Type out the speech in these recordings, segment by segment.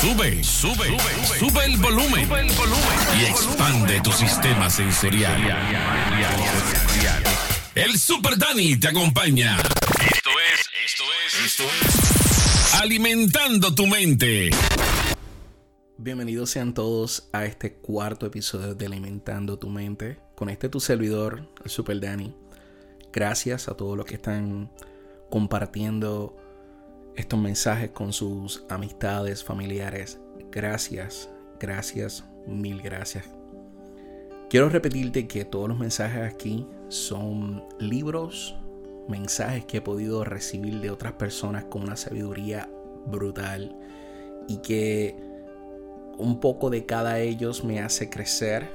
Sube, sube, sube, el volumen. Y expande tu sistema sensorial. El Super Dani te acompaña. Esto es, esto es, esto es. Alimentando tu mente. Bienvenidos sean todos a este cuarto episodio de Alimentando tu mente. Con este tu servidor, el Super Dani. Gracias a todos los que están compartiendo estos mensajes con sus amistades, familiares. Gracias, gracias, mil gracias. Quiero repetirte que todos los mensajes aquí son libros, mensajes que he podido recibir de otras personas con una sabiduría brutal y que un poco de cada ellos me hace crecer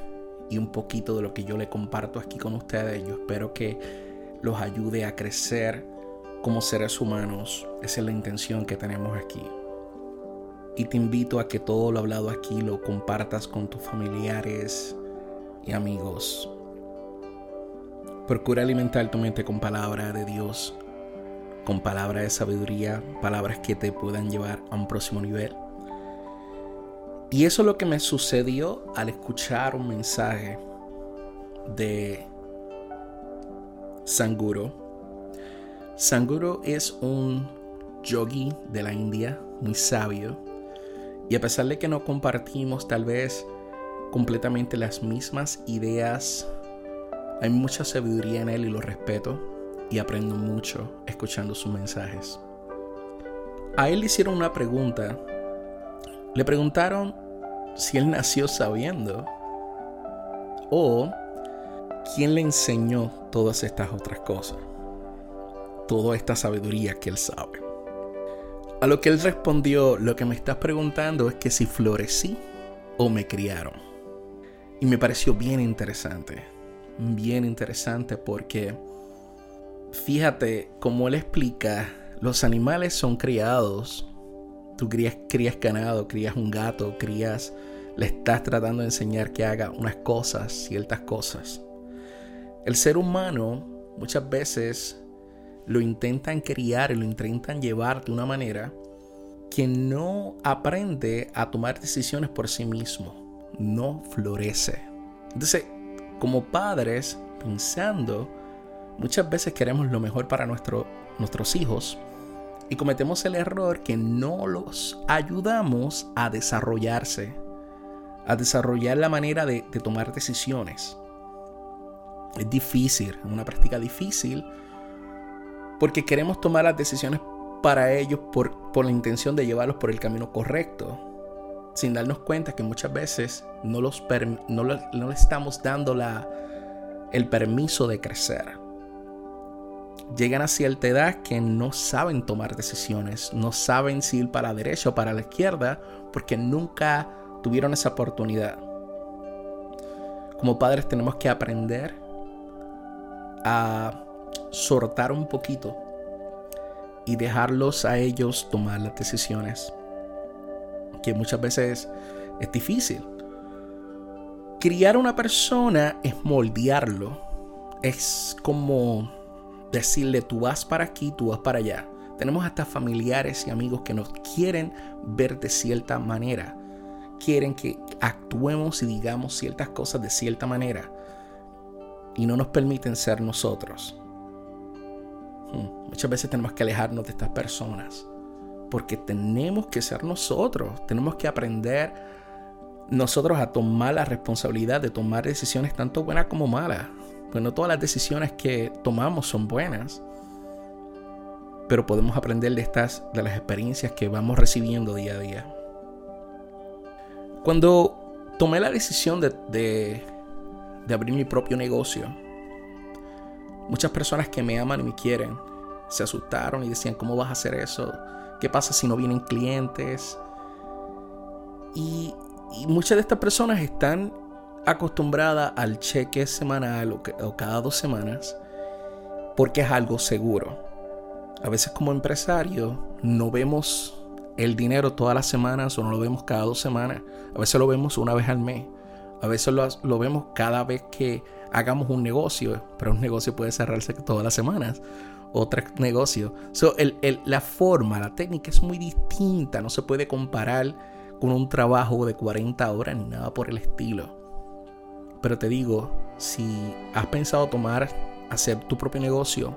y un poquito de lo que yo le comparto aquí con ustedes. Yo espero que los ayude a crecer como seres humanos. Esa es la intención que tenemos aquí. Y te invito a que todo lo hablado aquí lo compartas con tus familiares y amigos. Procura alimentar tu mente con palabra de Dios, con palabras de sabiduría, palabras que te puedan llevar a un próximo nivel. Y eso es lo que me sucedió al escuchar un mensaje de Sanguro Sanguro es un yogi de la India, muy sabio, y a pesar de que no compartimos tal vez completamente las mismas ideas, hay mucha sabiduría en él y lo respeto y aprendo mucho escuchando sus mensajes. A él le hicieron una pregunta. Le preguntaron si él nació sabiendo o quién le enseñó todas estas otras cosas toda esta sabiduría que él sabe. A lo que él respondió, lo que me estás preguntando es que si florecí o me criaron. Y me pareció bien interesante, bien interesante porque fíjate cómo él explica, los animales son criados, tú crías, crías ganado, crías un gato, crías, le estás tratando de enseñar que haga unas cosas, ciertas cosas. El ser humano muchas veces lo intentan criar y lo intentan llevar de una manera que no aprende a tomar decisiones por sí mismo, no florece. Entonces, como padres, pensando, muchas veces queremos lo mejor para nuestros hijos y cometemos el error que no los ayudamos a desarrollarse, a desarrollar la manera de, de tomar decisiones. Es difícil, una práctica difícil porque queremos tomar las decisiones para ellos por, la intención de llevarlos por el camino correcto, sin darnos cuenta que muchas veces no, los no, no les estamos dando la, el permiso de crecer. Llegan a cierta edad que no saben tomar decisiones, no saben si ir para la derecha o para la izquierda, porque nunca tuvieron esa oportunidad. Como padres tenemos que aprender a sortar un poquito y dejarlos a ellos tomar las decisiones. Que muchas veces es difícil. Criar a una persona es moldearlo. Es como decirle tú vas para aquí, tú vas para allá. Tenemos hasta familiares y amigos que nos quieren ver de cierta manera. Quieren que actuemos y digamos ciertas cosas de cierta manera. Y no nos permiten ser nosotros. Muchas veces tenemos que alejarnos de estas personas porque tenemos que ser nosotros, tenemos que aprender nosotros a tomar la responsabilidad de tomar decisiones tanto buenas como malas. Pues no todas las decisiones que tomamos son buenas, pero podemos aprender de estas, de las experiencias que vamos recibiendo día a día. Cuando tomé la decisión de, de, de abrir mi propio negocio, Muchas personas que me aman y me quieren se asustaron y decían, ¿cómo vas a hacer eso? ¿Qué pasa si no vienen clientes? Y, muchas de estas personas están acostumbradas al cheque semanal o, cada dos semanas porque es algo seguro. A veces como empresario no vemos el dinero todas las semanas o no lo vemos cada dos semanas. A veces lo vemos una vez al mes. A veces lo, vemos cada vez que hagamos un negocio, pero un negocio puede cerrarse todas las semanas. Otro negocio. So, la forma, la técnica es muy distinta, no se puede comparar con un trabajo de 40 horas ni nada por el estilo. Pero te digo, si has pensado tomar, hacer tu propio negocio,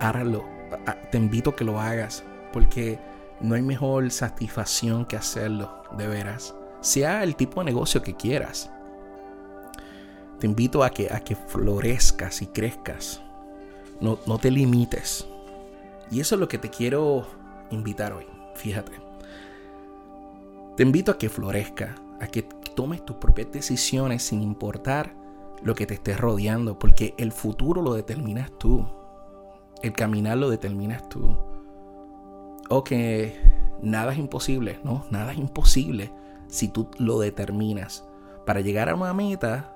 hágalo. Te invito a que lo hagas, porque no hay mejor satisfacción que hacerlo, de veras. Sea el tipo de negocio que quieras. Te invito a que, a que florezcas y crezcas. No, no te limites. Y eso es lo que te quiero invitar hoy. Fíjate. Te invito a que florezca, a que tomes tus propias decisiones sin importar lo que te esté rodeando, porque el futuro lo determinas tú. El caminar lo determinas tú. O que nada es imposible, no, nada es imposible si tú lo determinas. Para llegar a una meta,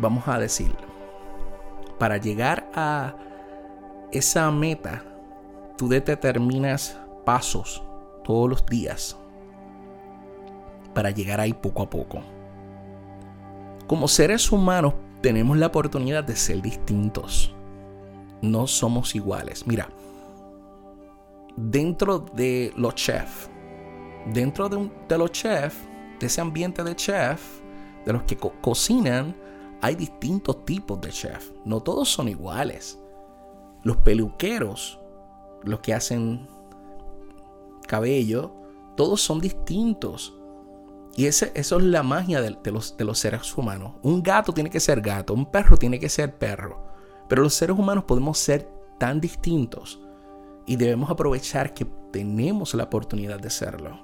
vamos a decirlo, para llegar a esa meta, tú determinas pasos todos los días para llegar ahí poco a poco. Como seres humanos tenemos la oportunidad de ser distintos. No somos iguales. Mira, dentro de los chefs, dentro de, los chefs, de ese ambiente de chef, de los que cocinan, hay distintos tipos de chef. No todos son iguales. Los peluqueros, los que hacen cabello, todos son distintos. Y ese, eso es la magia de, los, de los seres humanos. Un gato tiene que ser gato, un perro tiene que ser perro. Pero los seres humanos podemos ser tan distintos y debemos aprovechar que tenemos la oportunidad de serlo.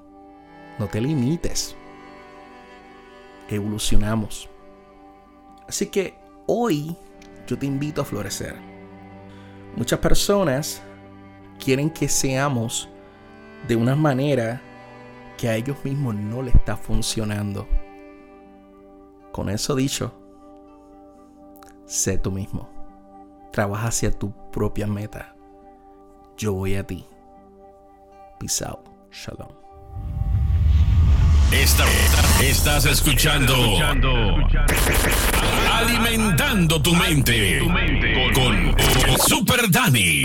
No te limites. Evolucionamos. Así que hoy yo te invito a florecer. Muchas personas quieren que seamos de una manera que a ellos mismos no le está funcionando. Con eso dicho, sé tú mismo. Trabaja hacia tu propia meta. Yo voy a ti. Peace out. Shalom. Estás escuchando, Alimentando tu mente, con Super Dani.